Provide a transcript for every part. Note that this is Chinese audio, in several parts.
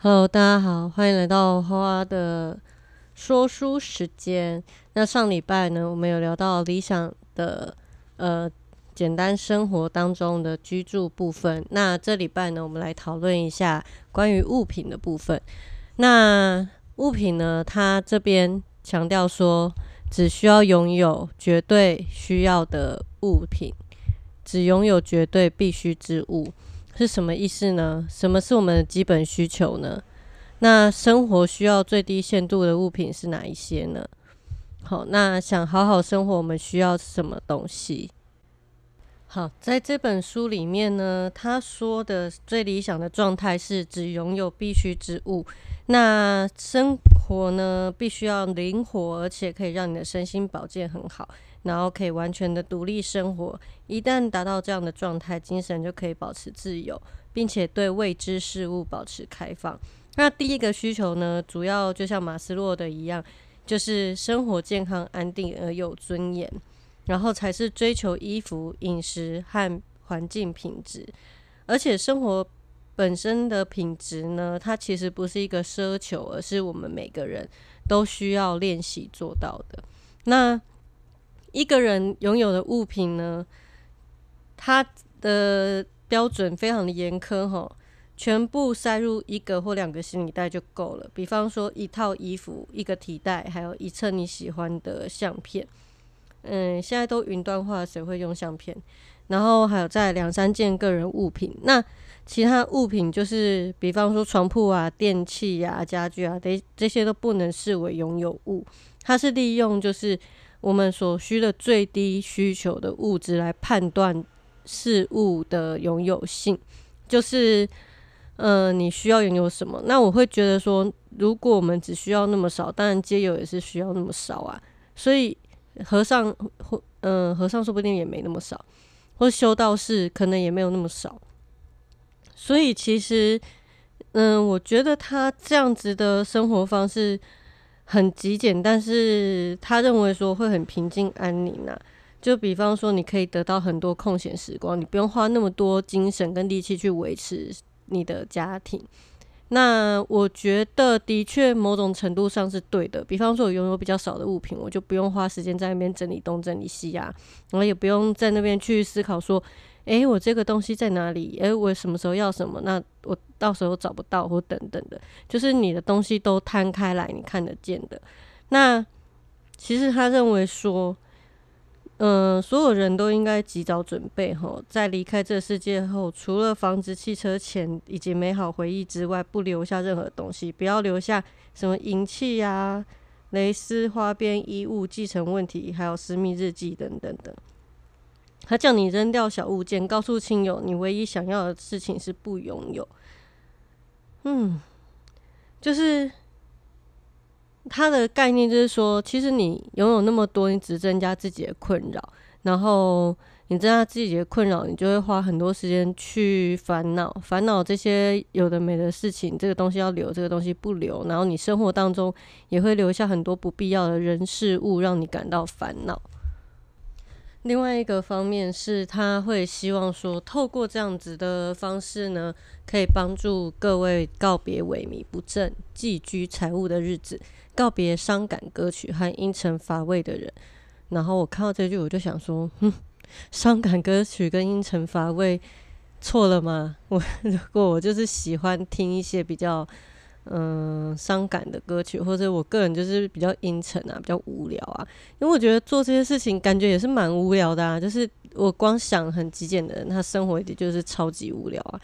Hello，大家好，欢迎来到花的说书时间。那上礼拜呢，我们有聊到理想的呃简单生活当中的居住部分。那这礼拜呢，我们来讨论一下关于物品的部分。那物品呢，它这边强调说，只需要拥有绝对需要的物品，只拥有绝对必须之物。是什么意思呢？什么是我们的基本需求呢？那生活需要最低限度的物品是哪一些呢？好，那想好好生活，我们需要什么东西？好，在这本书里面呢，他说的最理想的状态是只拥有必需之物。那生活呢，必须要灵活，而且可以让你的身心保健很好。然后可以完全的独立生活，一旦达到这样的状态，精神就可以保持自由，并且对未知事物保持开放。那第一个需求呢，主要就像马斯洛的一样，就是生活健康、安定而有尊严，然后才是追求衣服、饮食和环境品质。而且生活本身的品质呢，它其实不是一个奢求，而是我们每个人都需要练习做到的。那一个人拥有的物品呢，它的标准非常的严苛哈，全部塞入一个或两个行李袋就够了。比方说一套衣服、一个提袋，还有一册你喜欢的相片。嗯，现在都云端化，谁会用相片？然后还有在两三件个人物品。那其他物品就是，比方说床铺啊、电器啊、家具啊，这这些都不能视为拥有物。它是利用就是。我们所需的最低需求的物质来判断事物的拥有性，就是，呃，你需要拥有什么？那我会觉得说，如果我们只需要那么少，当然街友也是需要那么少啊。所以和尚或嗯，和尚说不定也没那么少，或修道士可能也没有那么少。所以其实，嗯，我觉得他这样子的生活方式。很极简，但是他认为说会很平静安宁呐。就比方说，你可以得到很多空闲时光，你不用花那么多精神跟力气去维持你的家庭。那我觉得的确某种程度上是对的。比方说，我拥有比较少的物品，我就不用花时间在那边整理东整理西啊，然后也不用在那边去思考说。诶，我这个东西在哪里？诶，我什么时候要什么？那我到时候找不到或等等的，就是你的东西都摊开来，你看得见的。那其实他认为说，嗯，所有人都应该及早准备哈，在离开这世界后，除了房子、汽车、钱以及美好回忆之外，不留下任何东西，不要留下什么银器呀、蕾丝、花边衣物、继承问题，还有私密日记等等的。他叫你扔掉小物件，告诉亲友你唯一想要的事情是不拥有。嗯，就是他的概念就是说，其实你拥有那么多，你只增加自己的困扰，然后你增加自己的困扰，你就会花很多时间去烦恼，烦恼这些有的没的事情。这个东西要留，这个东西不留，然后你生活当中也会留下很多不必要的人事物，让你感到烦恼。另外一个方面是，他会希望说，透过这样子的方式呢，可以帮助各位告别萎靡不振、寄居财务的日子，告别伤感歌曲和阴沉乏味的人。然后我看到这句，我就想说，哼，伤感歌曲跟阴沉乏味错了吗？我 如果我就是喜欢听一些比较。嗯，伤感的歌曲，或者我个人就是比较阴沉啊，比较无聊啊。因为我觉得做这些事情，感觉也是蛮无聊的啊。就是我光想很极简的人，他生活也就是超级无聊啊。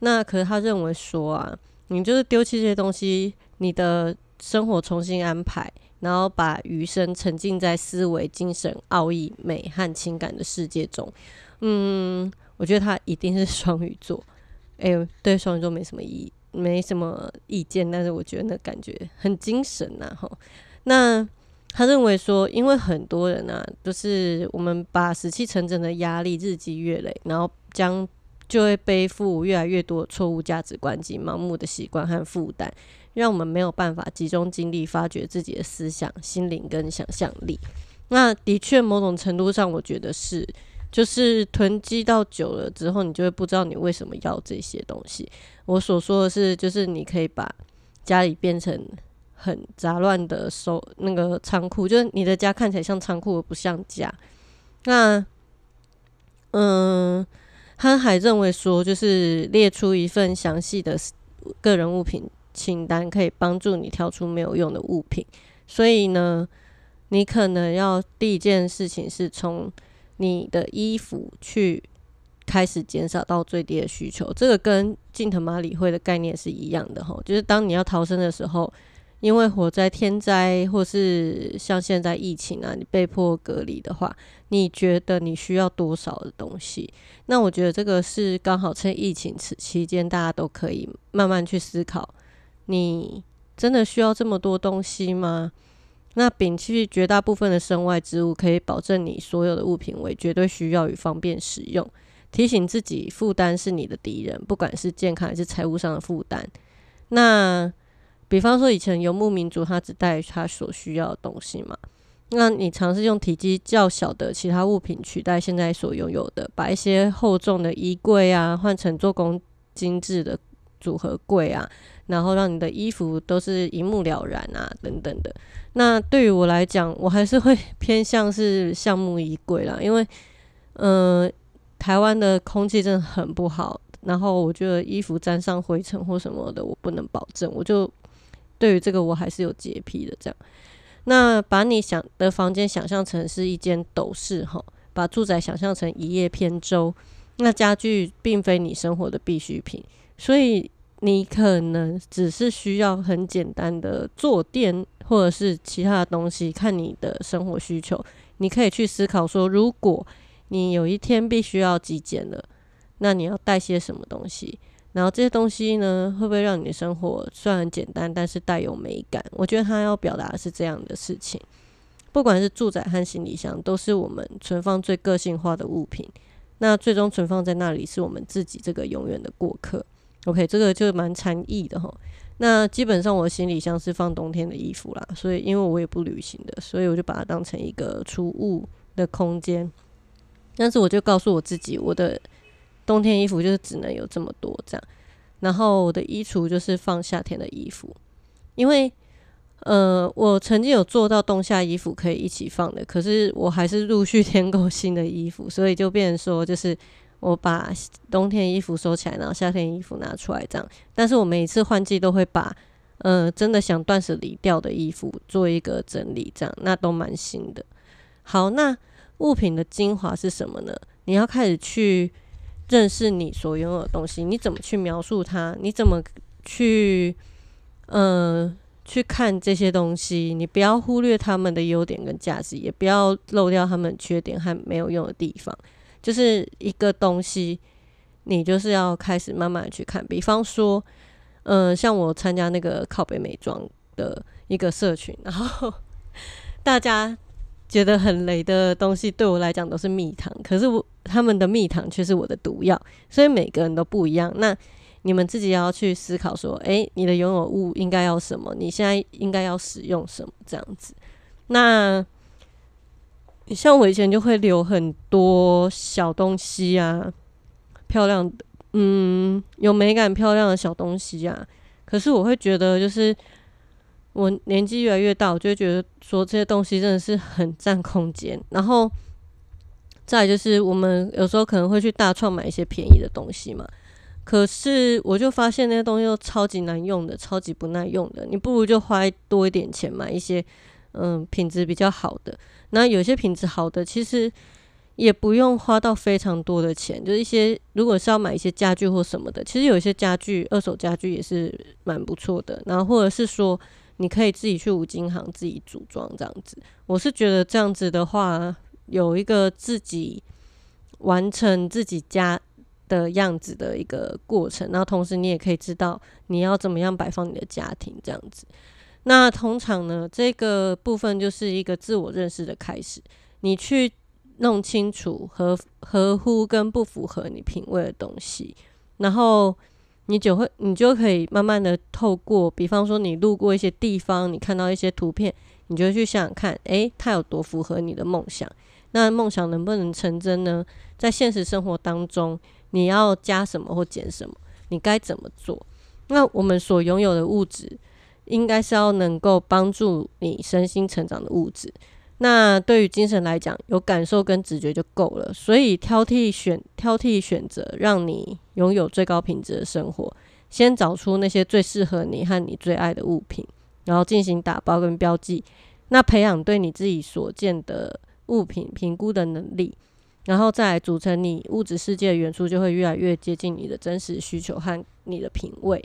那可是他认为说啊，你就是丢弃这些东西，你的生活重新安排，然后把余生沉浸在思维、精神、奥义、美和情感的世界中。嗯，我觉得他一定是 双鱼座。哎，对双鱼座没什么意义。没什么意见，但是我觉得那感觉很精神呐，哈。那他认为说，因为很多人啊，就是我们把死气沉沉的压力日积月累，然后将就会背负越来越多错误价值观及盲目的习惯和负担，让我们没有办法集中精力发掘自己的思想、心灵跟想象力。那的确，某种程度上，我觉得是就是囤积到久了之后，你就会不知道你为什么要这些东西。我所说的是，就是你可以把家里变成很杂乱的收那个仓库，就是你的家看起来像仓库而不像家。那，嗯，他还认为说，就是列出一份详细的个人物品清单，可以帮助你挑出没有用的物品。所以呢，你可能要第一件事情是从你的衣服去开始减少到最低的需求。这个跟近藤麻里会的概念是一样的哈，就是当你要逃生的时候。因为火灾、天灾，或是像现在疫情啊，你被迫隔离的话，你觉得你需要多少的东西？那我觉得这个是刚好趁疫情此期间，大家都可以慢慢去思考：你真的需要这么多东西吗？那摒弃绝大部分的身外之物，可以保证你所有的物品为绝对需要与方便使用。提醒自己，负担是你的敌人，不管是健康还是财务上的负担。那。比方说，以前游牧民族他只带他所需要的东西嘛，那你尝试用体积较小的其他物品取代现在所拥有的，把一些厚重的衣柜啊换成做工精致的组合柜啊，然后让你的衣服都是一目了然啊等等的。那对于我来讲，我还是会偏向是橡木衣柜啦，因为嗯，台湾的空气真的很不好，然后我觉得衣服沾上灰尘或什么的，我不能保证，我就。对于这个我还是有洁癖的，这样。那把你想的房间想象成是一间斗室哈，把住宅想象成一叶扁舟。那家具并非你生活的必需品，所以你可能只是需要很简单的坐垫或者是其他的东西，看你的生活需求。你可以去思考说，如果你有一天必须要极简了，那你要带些什么东西？然后这些东西呢，会不会让你的生活虽然简单，但是带有美感？我觉得他要表达的是这样的事情。不管是住宅和行李箱，都是我们存放最个性化的物品。那最终存放在那里，是我们自己这个永远的过客。OK，这个就蛮禅意的哈。那基本上我行李箱是放冬天的衣服啦，所以因为我也不旅行的，所以我就把它当成一个储物的空间。但是我就告诉我自己，我的。冬天衣服就是只能有这么多这样，然后我的衣橱就是放夏天的衣服，因为呃，我曾经有做到冬夏衣服可以一起放的，可是我还是陆续添购新的衣服，所以就变成说，就是我把冬天衣服收起来，然后夏天衣服拿出来这样。但是我每一次换季都会把呃真的想断舍离掉的衣服做一个整理，这样那都蛮新的。好，那物品的精华是什么呢？你要开始去。认识你所拥有的东西，你怎么去描述它？你怎么去，呃，去看这些东西？你不要忽略他们的优点跟价值，也不要漏掉他们缺点和没有用的地方。就是一个东西，你就是要开始慢慢去看。比方说，呃，像我参加那个靠北美妆的一个社群，然后大家。觉得很雷的东西对我来讲都是蜜糖，可是我他们的蜜糖却是我的毒药，所以每个人都不一样。那你们自己要去思考说，诶，你的拥有物应该要什么？你现在应该要使用什么？这样子。那像我以前就会留很多小东西啊，漂亮的，嗯，有美感、漂亮的小东西啊。可是我会觉得就是。我年纪越来越大，我就觉得说这些东西真的是很占空间。然后再就是我们有时候可能会去大创买一些便宜的东西嘛，可是我就发现那些东西都超级难用的，超级不耐用的。你不如就花多一点钱买一些嗯品质比较好的。那有些品质好的其实也不用花到非常多的钱，就是一些如果是要买一些家具或什么的，其实有一些家具二手家具也是蛮不错的。然后或者是说。你可以自己去五金行自己组装这样子，我是觉得这样子的话，有一个自己完成自己家的样子的一个过程，然后同时你也可以知道你要怎么样摆放你的家庭这样子。那通常呢，这个部分就是一个自我认识的开始，你去弄清楚合合乎跟不符合你品味的东西，然后。你就会，你就可以慢慢的透过，比方说你路过一些地方，你看到一些图片，你就去想想看，诶，它有多符合你的梦想？那梦想能不能成真呢？在现实生活当中，你要加什么或减什么？你该怎么做？那我们所拥有的物质，应该是要能够帮助你身心成长的物质。那对于精神来讲，有感受跟直觉就够了。所以挑剔选挑剔选择，让你拥有最高品质的生活。先找出那些最适合你和你最爱的物品，然后进行打包跟标记。那培养对你自己所见的物品评估的能力，然后再组成你物质世界的元素，就会越来越接近你的真实需求和你的品味。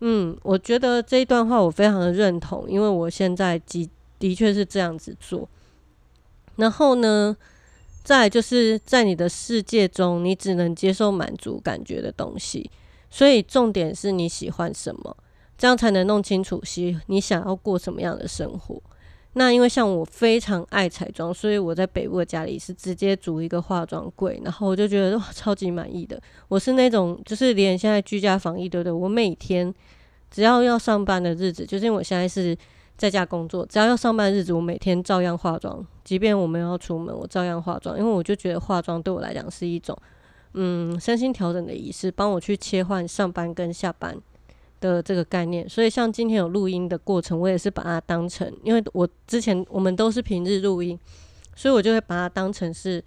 嗯，我觉得这一段话我非常的认同，因为我现在的的确是这样子做。然后呢，再就是在你的世界中，你只能接受满足感觉的东西，所以重点是你喜欢什么，这样才能弄清楚喜你想要过什么样的生活。那因为像我非常爱彩妆，所以我在北部的家里是直接组一个化妆柜，然后我就觉得超级满意的。我是那种就是连现在居家防疫对不对？我每天只要要上班的日子，就是因为我现在是在家工作，只要要上班日子，我每天照样化妆，即便我们要出门，我照样化妆，因为我就觉得化妆对我来讲是一种嗯身心调整的仪式，帮我去切换上班跟下班。的这个概念，所以像今天有录音的过程，我也是把它当成，因为我之前我们都是平日录音，所以我就会把它当成是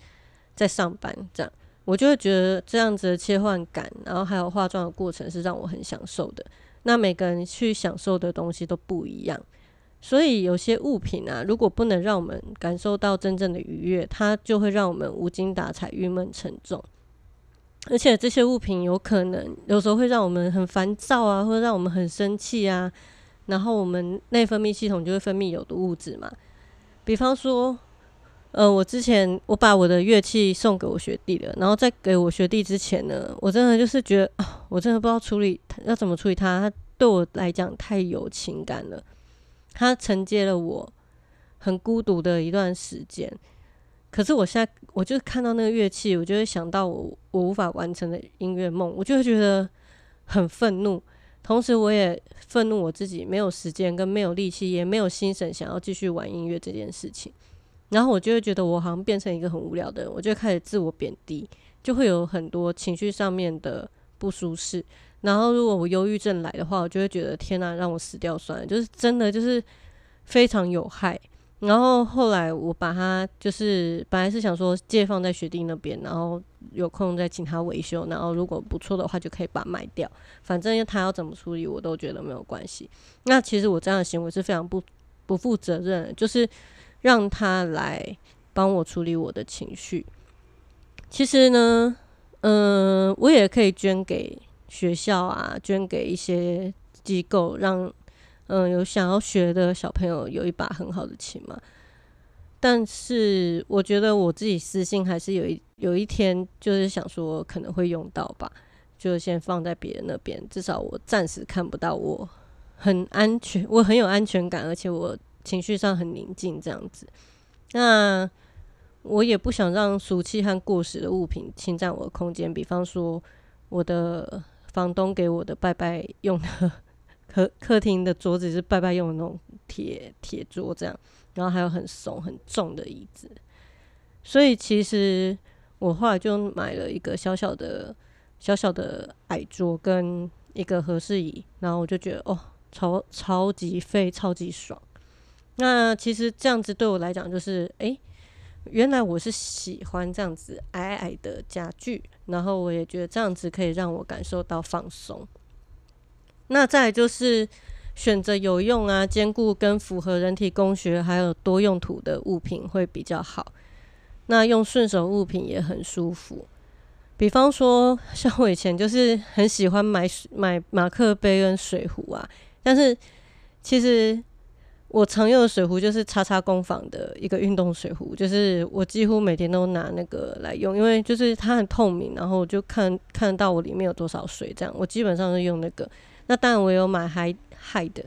在上班这样，我就会觉得这样子的切换感，然后还有化妆的过程是让我很享受的。那每个人去享受的东西都不一样，所以有些物品啊，如果不能让我们感受到真正的愉悦，它就会让我们无精打采、郁闷沉重。而且这些物品有可能有时候会让我们很烦躁啊，或者让我们很生气啊，然后我们内分泌系统就会分泌有毒物质嘛。比方说，呃，我之前我把我的乐器送给我学弟了，然后在给我学弟之前呢，我真的就是觉得，我真的不知道处理要怎么处理它，它对我来讲太有情感了，它承接了我很孤独的一段时间。可是我现在，我就看到那个乐器，我就会想到我我无法完成的音乐梦，我就会觉得很愤怒。同时，我也愤怒我自己没有时间跟没有力气，也没有心神想要继续玩音乐这件事情。然后我就会觉得我好像变成一个很无聊的人，我就开始自我贬低，就会有很多情绪上面的不舒适。然后如果我忧郁症来的话，我就会觉得天哪，让我死掉算了，就是真的就是非常有害。然后后来我把它就是本来是想说借放在学弟那边，然后有空再请他维修，然后如果不错的话就可以把它卖掉。反正他要怎么处理我都觉得没有关系。那其实我这样的行为是非常不不负责任，就是让他来帮我处理我的情绪。其实呢，嗯，我也可以捐给学校啊，捐给一些机构，让。嗯，有想要学的小朋友有一把很好的琴嘛？但是我觉得我自己私心还是有一有一天就是想说可能会用到吧，就先放在别人那边，至少我暂时看不到，我很安全，我很有安全感，而且我情绪上很宁静这样子。那我也不想让俗气和过时的物品侵占我的空间，比方说我的房东给我的拜拜用的。客客厅的桌子是拜拜用的那种铁铁桌，这样，然后还有很怂很重的椅子，所以其实我后来就买了一个小小的小小的矮桌跟一个合适椅，然后我就觉得哦，超超级费，超级爽。那其实这样子对我来讲，就是诶，原来我是喜欢这样子矮矮的家具，然后我也觉得这样子可以让我感受到放松。那再就是选择有用啊、兼顾跟符合人体工学还有多用途的物品会比较好。那用顺手物品也很舒服，比方说像我以前就是很喜欢买买马克杯跟水壶啊，但是其实我常用的水壶就是叉叉工坊的一个运动水壶，就是我几乎每天都拿那个来用，因为就是它很透明，然后我就看看得到我里面有多少水，这样我基本上是用那个。那当然，我有买 Hide Hide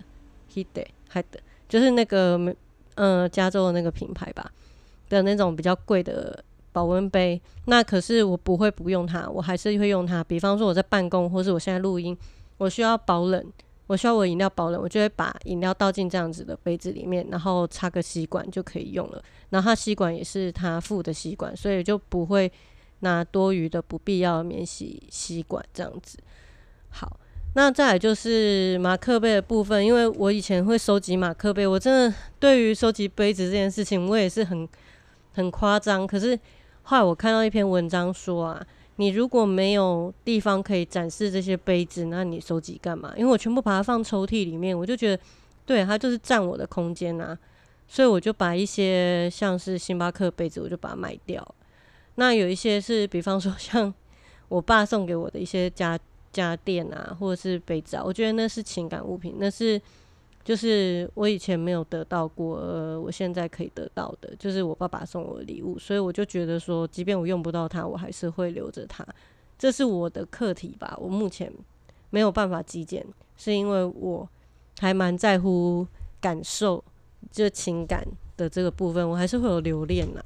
Hide Hide，就是那个嗯加州的那个品牌吧的那种比较贵的保温杯。那可是我不会不用它，我还是会用它。比方说我在办公，或是我现在录音，我需要保冷，我需要我饮料保冷，我就会把饮料倒进这样子的杯子里面，然后插个吸管就可以用了。然后它吸管也是它附的吸管，所以就不会拿多余的不必要的免洗吸管这样子。好，那再来就是马克杯的部分，因为我以前会收集马克杯，我真的对于收集杯子这件事情，我也是很很夸张。可是后来我看到一篇文章说啊。你如果没有地方可以展示这些杯子，那你收集干嘛？因为我全部把它放抽屉里面，我就觉得，对它就是占我的空间啊，所以我就把一些像是星巴克杯子，我就把它卖掉。那有一些是，比方说像我爸送给我的一些家家电啊，或者是杯子啊，我觉得那是情感物品，那是。就是我以前没有得到过，呃，我现在可以得到的，就是我爸爸送我的礼物，所以我就觉得说，即便我用不到它，我还是会留着它，这是我的课题吧。我目前没有办法极简，是因为我还蛮在乎感受，就情感的这个部分，我还是会有留恋呐。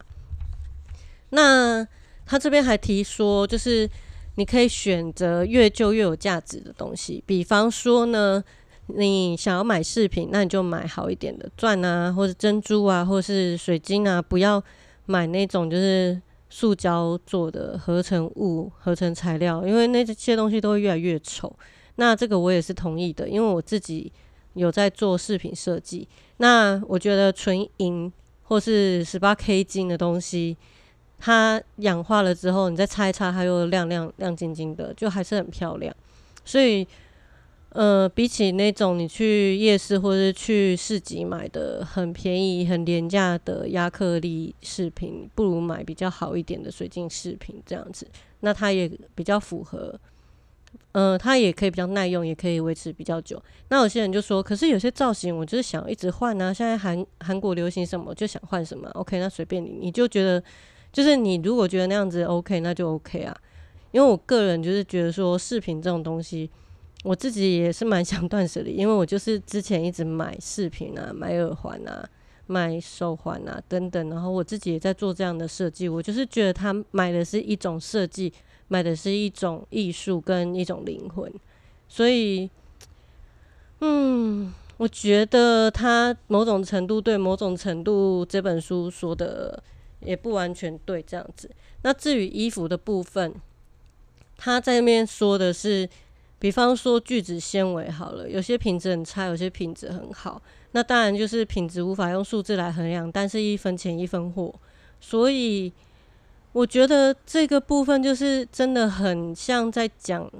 那他这边还提说，就是你可以选择越旧越有价值的东西，比方说呢。你想要买饰品，那你就买好一点的钻啊，或者珍珠啊，或是水晶啊，不要买那种就是塑胶做的合成物、合成材料，因为那些东西都会越来越丑。那这个我也是同意的，因为我自己有在做饰品设计。那我觉得纯银或是十八 K 金的东西，它氧化了之后，你再擦一擦，它又亮亮亮晶晶的，就还是很漂亮。所以。呃，比起那种你去夜市或者去市集买的很便宜、很廉价的亚克力饰品，不如买比较好一点的水晶饰品这样子。那它也比较符合，呃，它也可以比较耐用，也可以维持比较久。那有些人就说，可是有些造型我就是想一直换啊。现在韩韩国流行什么，就想换什么。OK，那随便你，你就觉得就是你如果觉得那样子 OK，那就 OK 啊。因为我个人就是觉得说饰品这种东西。我自己也是蛮想断舍离，因为我就是之前一直买饰品啊、买耳环啊、买手环啊等等，然后我自己也在做这样的设计。我就是觉得他买的是一种设计，买的是一种艺术跟一种灵魂，所以，嗯，我觉得他某种程度对，某种程度这本书说的也不完全对，这样子。那至于衣服的部分，他在那边说的是。比方说聚酯纤维好了，有些品质很差，有些品质很好。那当然就是品质无法用数字来衡量，但是一分钱一分货。所以我觉得这个部分就是真的很像在讲，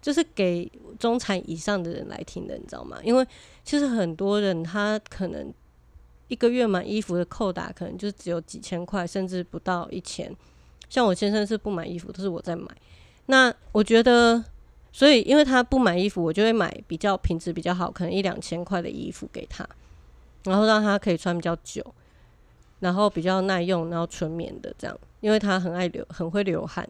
就是给中产以上的人来听的，你知道吗？因为其实很多人他可能一个月买衣服的扣打可能就只有几千块，甚至不到一千。像我先生是不买衣服，都是我在买。那我觉得。所以，因为他不买衣服，我就会买比较品质比较好，可能一两千块的衣服给他，然后让他可以穿比较久，然后比较耐用，然后纯棉的这样。因为他很爱流，很会流汗，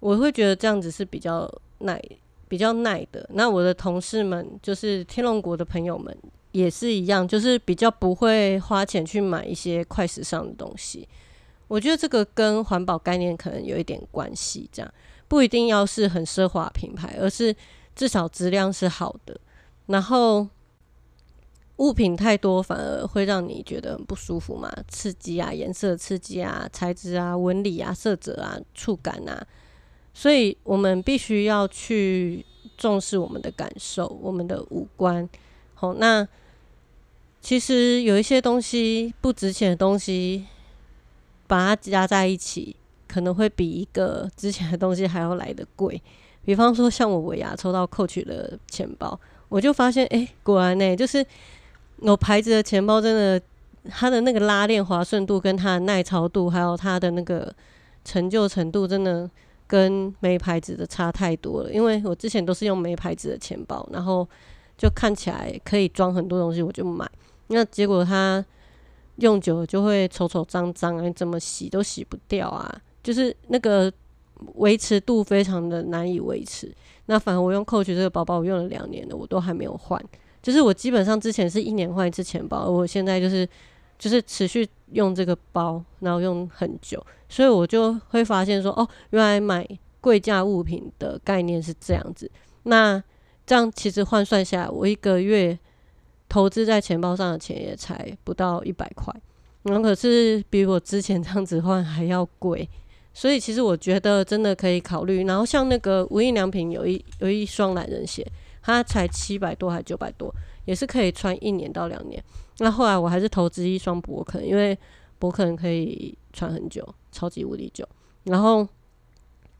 我会觉得这样子是比较耐、比较耐的。那我的同事们，就是天龙国的朋友们，也是一样，就是比较不会花钱去买一些快时尚的东西。我觉得这个跟环保概念可能有一点关系，这样。不一定要是很奢华品牌，而是至少质量是好的。然后物品太多反而会让你觉得很不舒服嘛，刺激啊，颜色刺激啊，材质啊，纹理啊，色泽啊，触感啊。所以我们必须要去重视我们的感受，我们的五官。好，那其实有一些东西不值钱的东西，把它加在一起。可能会比一个值钱的东西还要来的贵，比方说像我尾牙抽到扣取的钱包，我就发现，哎，果然呢，就是有牌子的钱包，真的它的那个拉链滑顺度、跟它的耐潮度，还有它的那个成就程度，真的跟没牌子的差太多了。因为我之前都是用没牌子的钱包，然后就看起来可以装很多东西，我就买，那结果它用久了就会丑丑脏脏，你怎么洗都洗不掉啊。就是那个维持度非常的难以维持。那反而我用 Coach 这个包包，我用了两年了，我都还没有换。就是我基本上之前是一年换一次钱包，我现在就是就是持续用这个包，然后用很久。所以我就会发现说，哦，原来买贵价物品的概念是这样子。那这样其实换算下来，我一个月投资在钱包上的钱也才不到一百块，然后可是比我之前这样子换还要贵，所以其实我觉得真的可以考虑。然后像那个无印良品有一有一双懒人鞋，它才七百多还九百多，也是可以穿一年到两年。那后来我还是投资一双博肯，因为博肯可以穿很久，超级无敌久。然后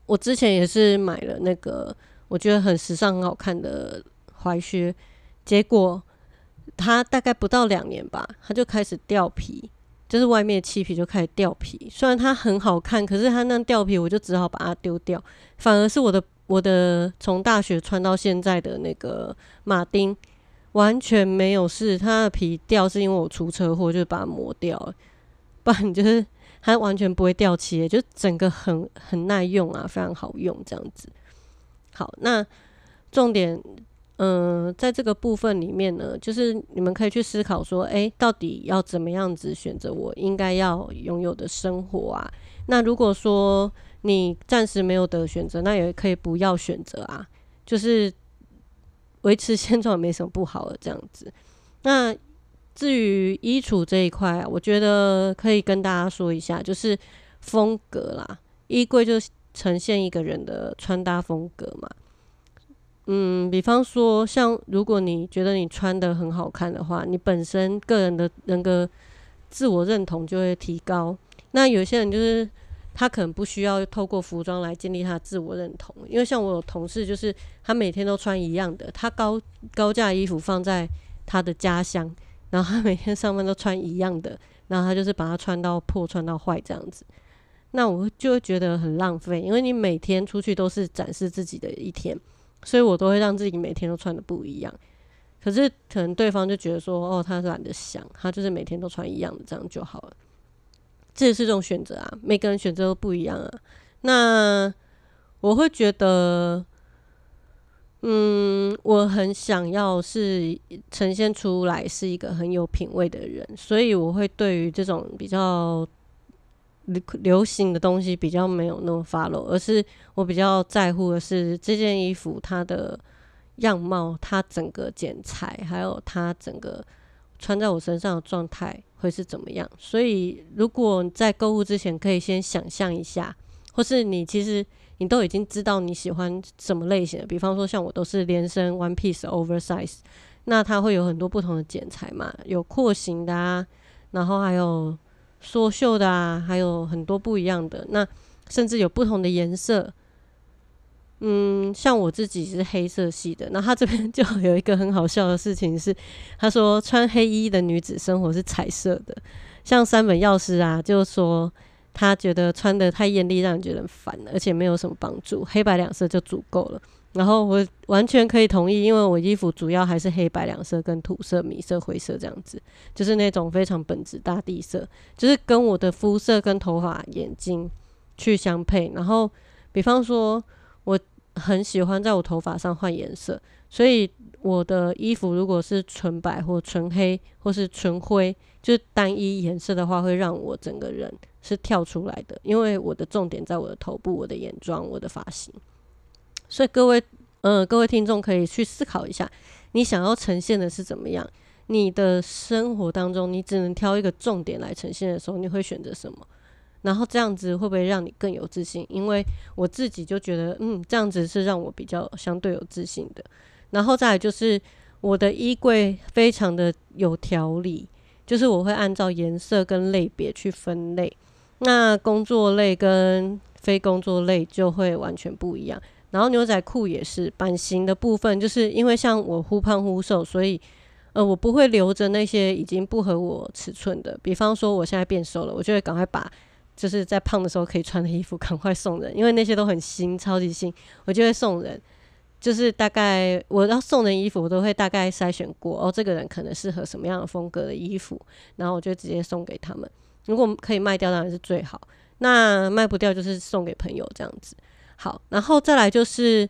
我之前也是买了那个我觉得很时尚、很好看的踝靴，结果它大概不到两年吧，它就开始掉皮，就是外面漆皮就开始掉皮。虽然它很好看，可是它那掉皮，我就只好把它丢掉。反而是我的我的从大学穿到现在的那个马丁，完全没有事。它的皮掉是因为我出车祸，就是把它磨掉了，不然就是。它完全不会掉漆，就整个很很耐用啊，非常好用这样子。好，那重点，嗯，在这个部分里面呢，就是你们可以去思考说，诶，到底要怎么样子选择我应该要拥有的生活啊？那如果说你暂时没有得选择，那也可以不要选择啊，就是维持现状没什么不好的这样子。那至于衣橱这一块啊，我觉得可以跟大家说一下，就是风格啦，衣柜就呈现一个人的穿搭风格嘛。嗯，比方说，像如果你觉得你穿的很好看的话，你本身个人的人格自我认同就会提高。那有些人就是他可能不需要透过服装来建立他自我认同，因为像我有同事，就是他每天都穿一样的，他高高价衣服放在他的家乡。然后他每天上班都穿一样的，然后他就是把它穿到破、穿到坏这样子。那我就会觉得很浪费，因为你每天出去都是展示自己的一天，所以我都会让自己每天都穿的不一样。可是可能对方就觉得说，哦，他懒得想，他就是每天都穿一样的，这样就好了。这也是种选择啊，每个人选择都不一样啊。那我会觉得。嗯，我很想要是呈现出来是一个很有品味的人，所以我会对于这种比较流流行的东西比较没有那么 follow，而是我比较在乎的是这件衣服它的样貌、它整个剪裁，还有它整个穿在我身上的状态会是怎么样。所以，如果你在购物之前可以先想象一下，或是你其实。你都已经知道你喜欢什么类型的，比方说像我都是连身 one piece oversize，那它会有很多不同的剪裁嘛，有廓形的啊，然后还有缩袖的啊，还有很多不一样的，那甚至有不同的颜色。嗯，像我自己是黑色系的，那他这边 就有一个很好笑的事情是，他说穿黑衣的女子生活是彩色的，像三本药师啊，就说。他觉得穿的太艳丽，让人觉得很烦，而且没有什么帮助。黑白两色就足够了。然后我完全可以同意，因为我衣服主要还是黑白两色跟土色、米色、灰色这样子，就是那种非常本质大地色，就是跟我的肤色跟头发、眼睛去相配。然后，比方说，我很喜欢在我头发上换颜色，所以我的衣服如果是纯白或纯黑或是纯灰，就是单一颜色的话，会让我整个人。是跳出来的，因为我的重点在我的头部、我的眼妆、我的发型，所以各位，呃，各位听众可以去思考一下，你想要呈现的是怎么样？你的生活当中，你只能挑一个重点来呈现的时候，你会选择什么？然后这样子会不会让你更有自信？因为我自己就觉得，嗯，这样子是让我比较相对有自信的。然后再来就是我的衣柜非常的有条理，就是我会按照颜色跟类别去分类。那工作类跟非工作类就会完全不一样。然后牛仔裤也是版型的部分，就是因为像我忽胖忽瘦，所以呃我不会留着那些已经不合我尺寸的。比方说我现在变瘦了，我就会赶快把就是在胖的时候可以穿的衣服 赶快送人，因为那些都很新，超级新，我就会送人。就是大概我要送人衣服，我都会大概筛选过哦，这个人可能适合什么样的风格的衣服，然后我就直接送给他们。如果可以卖掉，当然是最好。那卖不掉，就是送给朋友这样子。好，然后再来就是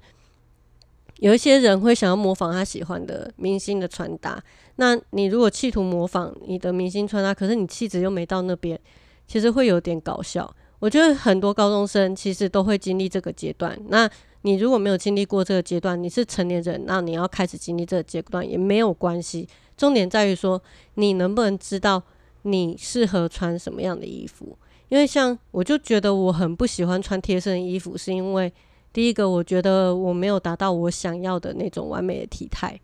有一些人会想要模仿他喜欢的明星的穿搭。那你如果企图模仿你的明星穿搭，可是你气质又没到那边，其实会有点搞笑。我觉得很多高中生其实都会经历这个阶段。那你如果没有经历过这个阶段，你是成年人，那你要开始经历这个阶段也没有关系。重点在于说，你能不能知道你适合穿什么样的衣服？因为像我就觉得我很不喜欢穿贴身衣服，是因为第一个，我觉得我没有达到我想要的那种完美的体态。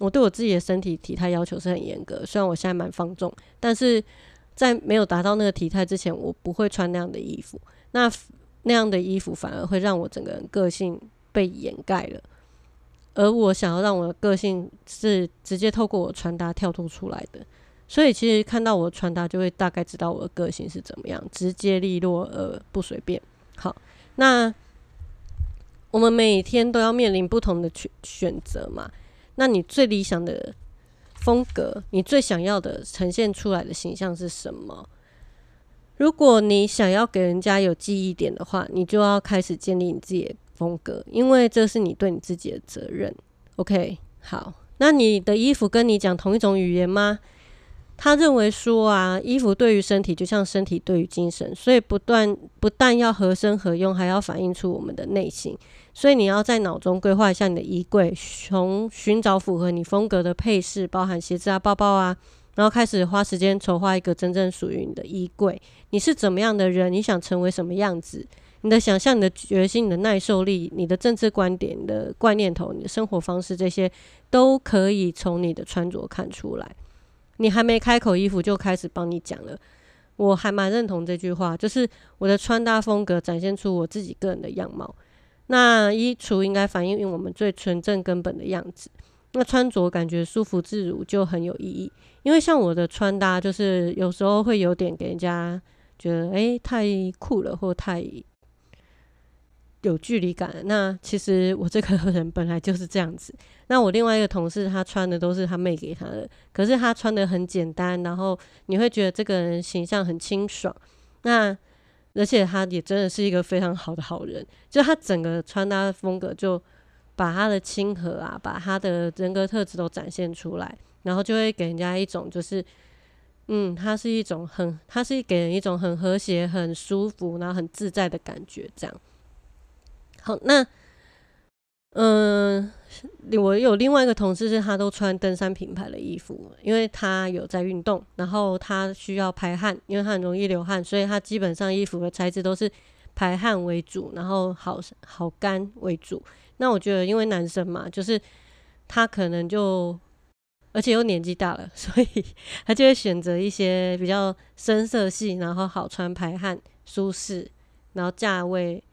我对我自己的身体体态要求是很严格，虽然我现在蛮放纵，但是在没有达到那个体态之前，我不会穿那样的衣服。那那样的衣服反而会让我整个人个性被掩盖了。而我想要让我的个性是直接透过我穿搭跳脱出来的。所以其实看到我的穿搭，就会大概知道我的个性是怎么样，直接利落而不随便。好，那我们每天都要面临不同的选选择嘛？那你最理想的风格，你最想要的呈现出来的形象是什么？如果你想要给人家有记忆点的话，你就要开始建立你自己的风格，因为这是你对你自己的责任。OK，好，那你的衣服跟你讲同一种语言吗？他认为说啊，衣服对于身体就像身体对于精神，所以不断不但要合身合用，还要反映出我们的内心。所以你要在脑中规划一下你的衣柜，从寻找符合你风格的配饰，包含鞋子啊、包包啊，然后开始花时间筹划一个真正属于你的衣柜。你是怎么样的人？你想成为什么样子？你的想象、你的决心、你的耐受力、你的政治观点、你的怪念头、你的生活方式，这些都可以从你的穿着看出来。你还没开口，衣服就开始帮你讲了。我还蛮认同这句话，就是我的穿搭风格展现出我自己个人的样貌。那衣橱应该反映我们最纯正根本的样子。那穿着感觉舒服自如就很有意义。因为像我的穿搭，就是有时候会有点给人家觉得，诶太酷了，或太。有距离感。那其实我这个人本来就是这样子。那我另外一个同事，他穿的都是他妹给他的，可是他穿的很简单，然后你会觉得这个人形象很清爽。那而且他也真的是一个非常好的好人，就他整个穿搭风格就把他的亲和啊，把他的人格特质都展现出来，然后就会给人家一种就是，嗯，他是一种很，他是给人一种很和谐、很舒服，然后很自在的感觉，这样。好，那嗯，我有另外一个同事，是他都穿登山品牌的衣服，因为他有在运动，然后他需要排汗，因为他很容易流汗，所以他基本上衣服的材质都是排汗为主，然后好好干为主。那我觉得，因为男生嘛，就是他可能就而且又年纪大了，所以他就会选择一些比较深色系，然后好穿、排汗、舒适，然后价位。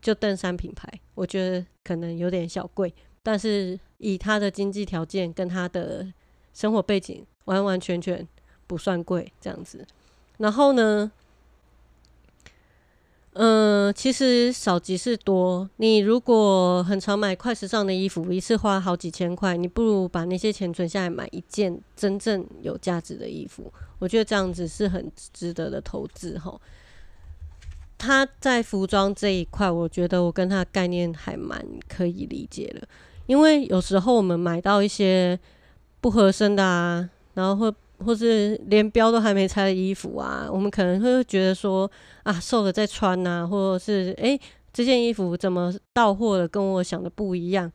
就登山品牌，我觉得可能有点小贵，但是以他的经济条件跟他的生活背景，完完全全不算贵这样子。然后呢，嗯，其实少即是多。你如果很常买快时尚的衣服，一次花好几千块，你不如把那些钱存下来买一件真正有价值的衣服。我觉得这样子是很值得的投资，哈。他在服装这一块，我觉得我跟他概念还蛮可以理解的，因为有时候我们买到一些不合身的啊，然后或或是连标都还没拆的衣服啊，我们可能会觉得说啊，瘦了再穿呐，或者是诶这件衣服怎么到货了，跟我想的不一样，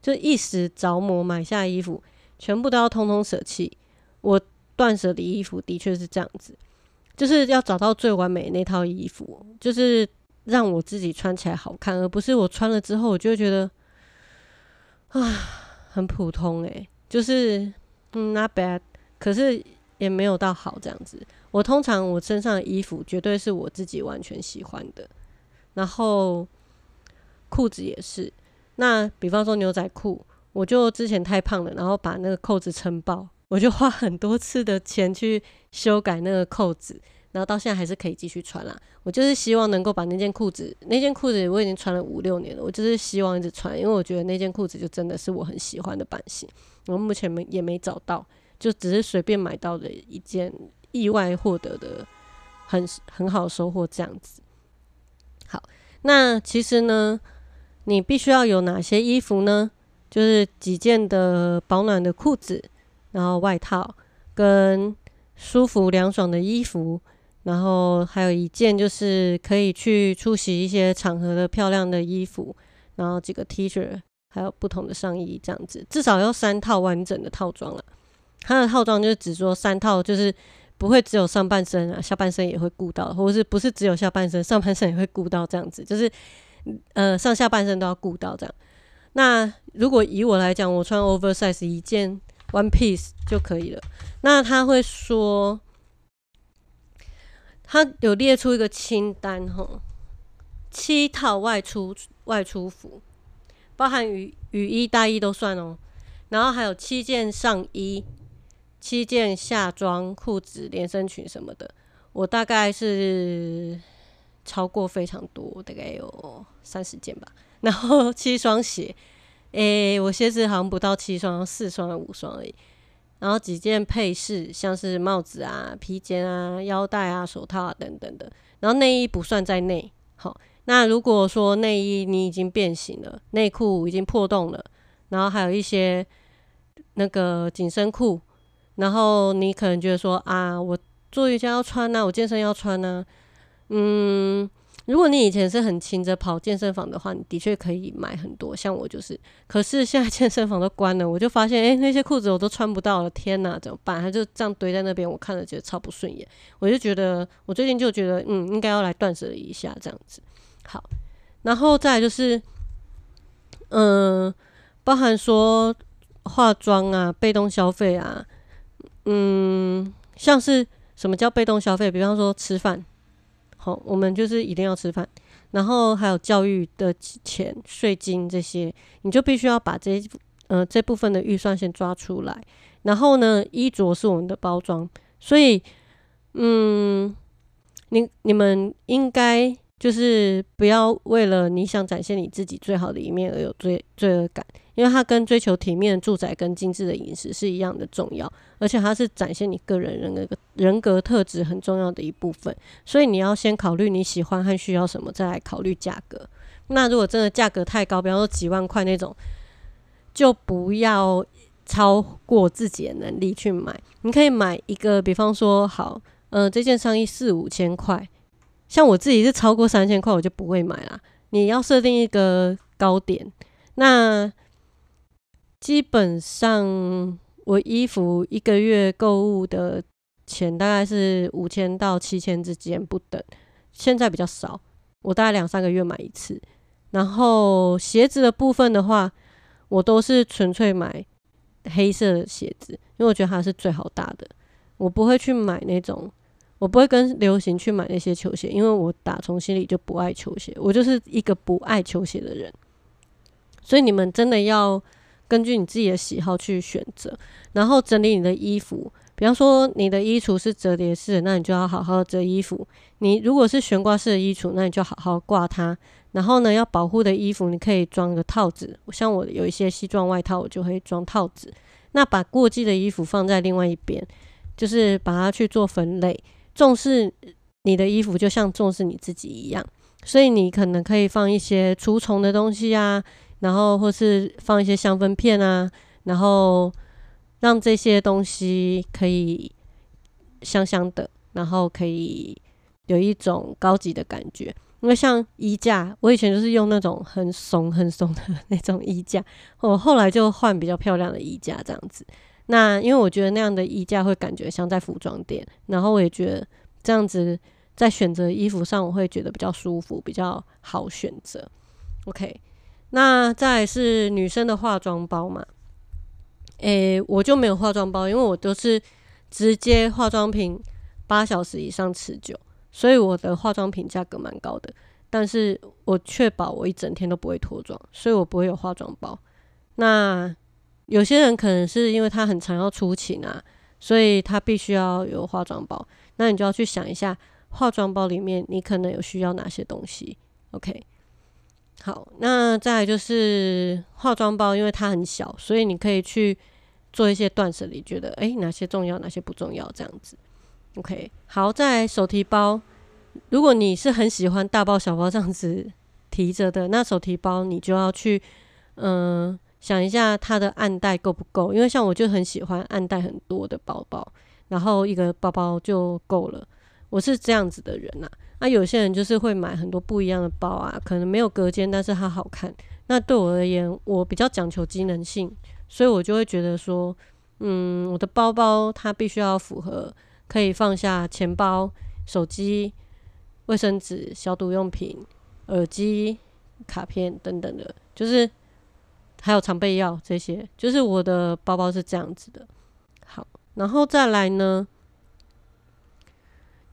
就一时着魔买下衣服，全部都要通通舍弃。我断舍离衣服的确是这样子。就是要找到最完美那套衣服，就是让我自己穿起来好看，而不是我穿了之后我就觉得啊很普通诶，就是嗯 not bad，可是也没有到好这样子。我通常我身上的衣服绝对是我自己完全喜欢的，然后裤子也是。那比方说牛仔裤，我就之前太胖了，然后把那个扣子撑爆。我就花很多次的钱去修改那个扣子，然后到现在还是可以继续穿啦。我就是希望能够把那件裤子，那件裤子我已经穿了五六年了，我就是希望一直穿，因为我觉得那件裤子就真的是我很喜欢的版型。我目前没也没找到，就只是随便买到的一件意外获得的很很好收获这样子。好，那其实呢，你必须要有哪些衣服呢？就是几件的保暖的裤子。然后外套跟舒服凉爽的衣服，然后还有一件就是可以去出席一些场合的漂亮的衣服。然后几个 T 恤，还有不同的上衣，这样子，至少要三套完整的套装了。它的套装就是只说三套，就是不会只有上半身啊，下半身也会顾到，或者是不是只有下半身，上半身也会顾到这样子，就是呃上下半身都要顾到这样。那如果以我来讲，我穿 oversize 一件 one piece 就可以了。那他会说，他有列出一个清单哈，七套外出外出服，包含雨雨衣、大衣都算哦。然后还有七件上衣。七件夏装、裤子、连身裙什么的，我大概是超过非常多，大概有三十件吧。然后七双鞋，诶，我鞋子好像不到七双，四双、五双而已。然后几件配饰，像是帽子啊、披肩啊、腰带啊、手套啊等等的。然后内衣不算在内。好，那如果说内衣你已经变形了，内裤已经破洞了，然后还有一些那个紧身裤。然后你可能觉得说啊，我做瑜伽要穿呢，我健身要穿呢。嗯，如果你以前是很勤着跑健身房的话，你的确可以买很多。像我就是，可是现在健身房都关了，我就发现，哎，那些裤子我都穿不到了，天哪，怎么办？它就这样堆在那边，我看了觉得超不顺眼。我就觉得，我最近就觉得，嗯，应该要来断舍离一下这样子。好，然后再就是，嗯，包含说化妆啊，被动消费啊。嗯，像是什么叫被动消费？比方说吃饭，好，我们就是一定要吃饭，然后还有教育的钱、税金这些，你就必须要把这呃这部分的预算先抓出来。然后呢，衣着是我们的包装，所以嗯，你你们应该。就是不要为了你想展现你自己最好的一面而有罪罪恶感，因为它跟追求体面的住宅跟精致的饮食是一样的重要，而且它是展现你个人人格人格特质很重要的一部分。所以你要先考虑你喜欢和需要什么，再来考虑价格。那如果真的价格太高，比方说几万块那种，就不要超过自己的能力去买。你可以买一个，比方说好，嗯，这件上衣四五千块。像我自己是超过三千块，我就不会买啦。你要设定一个高点，那基本上我衣服一个月购物的钱大概是五千到七千之间不等。现在比较少，我大概两三个月买一次。然后鞋子的部分的话，我都是纯粹买黑色的鞋子，因为我觉得它是最好搭的。我不会去买那种。我不会跟流行去买那些球鞋，因为我打从心里就不爱球鞋，我就是一个不爱球鞋的人。所以你们真的要根据你自己的喜好去选择，然后整理你的衣服。比方说你的衣橱是折叠式的，那你就要好好折衣服。你如果是悬挂式的衣橱，那你就好好挂它。然后呢，要保护的衣服你可以装个套子，像我有一些西装外套，我就会装套子。那把过季的衣服放在另外一边，就是把它去做分类。重视你的衣服，就像重视你自己一样，所以你可能可以放一些除虫的东西啊，然后或是放一些香氛片啊，然后让这些东西可以香香的，然后可以有一种高级的感觉。因为像衣架，我以前就是用那种很松很松的那种衣架，我后来就换比较漂亮的衣架这样子。那因为我觉得那样的衣架会感觉像在服装店，然后我也觉得这样子在选择衣服上我会觉得比较舒服，比较好选择。OK，那再是女生的化妆包嘛？诶，我就没有化妆包，因为我都是直接化妆品八小时以上持久，所以我的化妆品价格蛮高的，但是我确保我一整天都不会脱妆，所以我不会有化妆包。那有些人可能是因为他很常要出勤啊，所以他必须要有化妆包。那你就要去想一下，化妆包里面你可能有需要哪些东西。OK，好，那再就是化妆包，因为它很小，所以你可以去做一些断舍离，觉得诶哪些重要，哪些不重要这样子。OK，好，再手提包，如果你是很喜欢大包小包这样子提着的，那手提包你就要去嗯。想一下它的暗袋够不够？因为像我就很喜欢暗袋很多的包包，然后一个包包就够了。我是这样子的人呐。那有些人就是会买很多不一样的包啊，可能没有隔间，但是它好看，那对我而言，我比较讲求机能性，所以我就会觉得说，嗯，我的包包它必须要符合可以放下钱包、手机、卫生纸、消毒用品、耳机、卡片等等的，就是还有常备药这些，就是我的包包是这样子的。好，然后再来呢，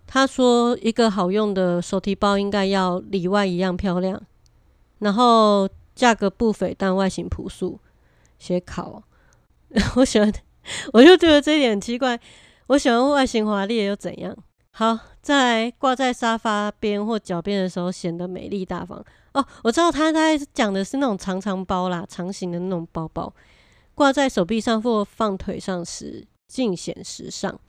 他说一个好用的手提包应该要里外一样漂亮，然后。价格不菲，但外形朴素。写考，我喜欢，我就觉得这一点很奇怪。我喜欢外形华丽又怎样？好，在挂在沙发边或脚边的时候显得美丽大方。哦，我知道他他讲的是那种长长包啦，长形的那种包包，挂在手臂上或放腿上时尽显时尚，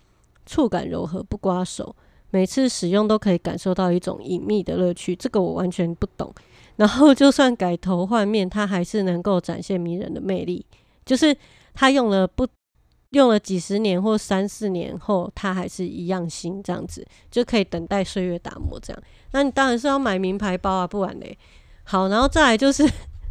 触感柔和不刮手，每次使用都可以感受到一种隐秘的乐趣。这个我完全不懂。然后就算改头换面，它还是能够展现迷人的魅力。就是它用了不用了几十年或三四年后，它还是一样新，这样子就可以等待岁月打磨。这样，那你当然是要买名牌包啊，不然嘞。好，然后再来就是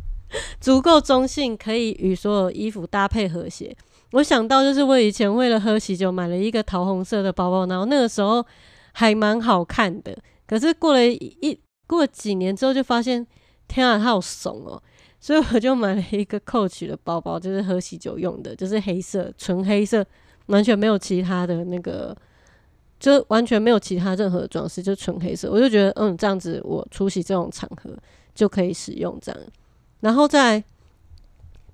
足够中性，可以与所有衣服搭配和谐。我想到就是我以前为了喝喜酒买了一个桃红色的包包，然后那个时候还蛮好看的。可是过了一过几年之后，就发现天啊，它好怂哦！所以我就买了一个 Coach 的包包，就是喝喜酒用的，就是黑色，纯黑色，完全没有其他的那个，就完全没有其他任何装饰，就纯黑色。我就觉得，嗯，这样子我出席这种场合就可以使用这样。然后再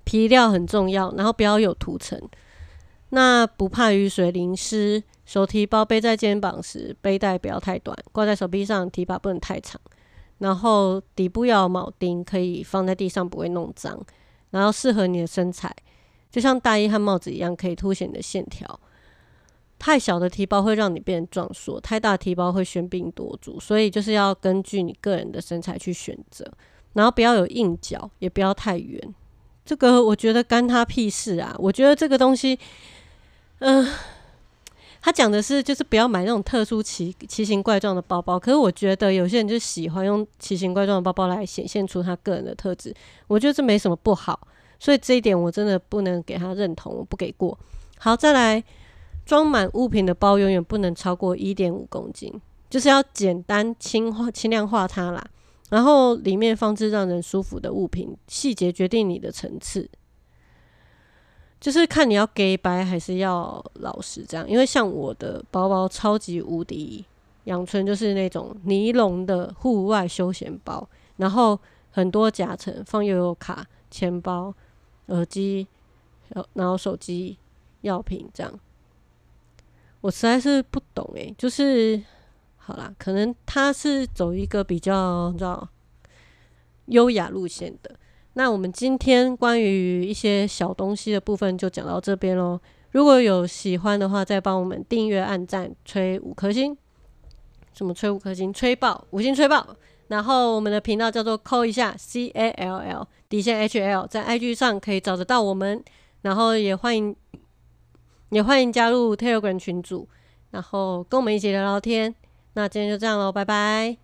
皮料很重要，然后不要有涂层，那不怕雨水淋湿。手提包背在肩膀时，背带不要太短，挂在手臂上，提把不能太长。然后底部要有铆钉，可以放在地上不会弄脏，然后适合你的身材，就像大衣和帽子一样，可以凸显你的线条。太小的提包会让你变壮硕，太大提包会喧宾夺主，所以就是要根据你个人的身材去选择。然后不要有硬角，也不要太圆。这个我觉得干他屁事啊！我觉得这个东西，嗯。他讲的是，就是不要买那种特殊奇奇形怪状的包包。可是我觉得有些人就喜欢用奇形怪状的包包来显现出他个人的特质。我觉得这没什么不好，所以这一点我真的不能给他认同，我不给过。好，再来，装满物品的包永远不能超过一点五公斤，就是要简单轻化、轻量化它啦。然后里面放置让人舒服的物品，细节决定你的层次。就是看你要给白还是要老实这样，因为像我的包包超级无敌阳春，就是那种尼龙的户外休闲包，然后很多夹层，放悠游卡、钱包、耳机，然后手机、药品这样。我实在是不懂诶，就是好啦，可能他是走一个比较知道优雅路线的。那我们今天关于一些小东西的部分就讲到这边喽。如果有喜欢的话，再帮我们订阅、按赞、吹五颗星。什么吹五颗星？吹爆五星吹爆！然后我们的频道叫做扣一下 C A L L 底线 H L，在 IG 上可以找得到我们。然后也欢迎也欢迎加入 Telegram 群组，然后跟我们一起聊聊天。那今天就这样喽，拜拜。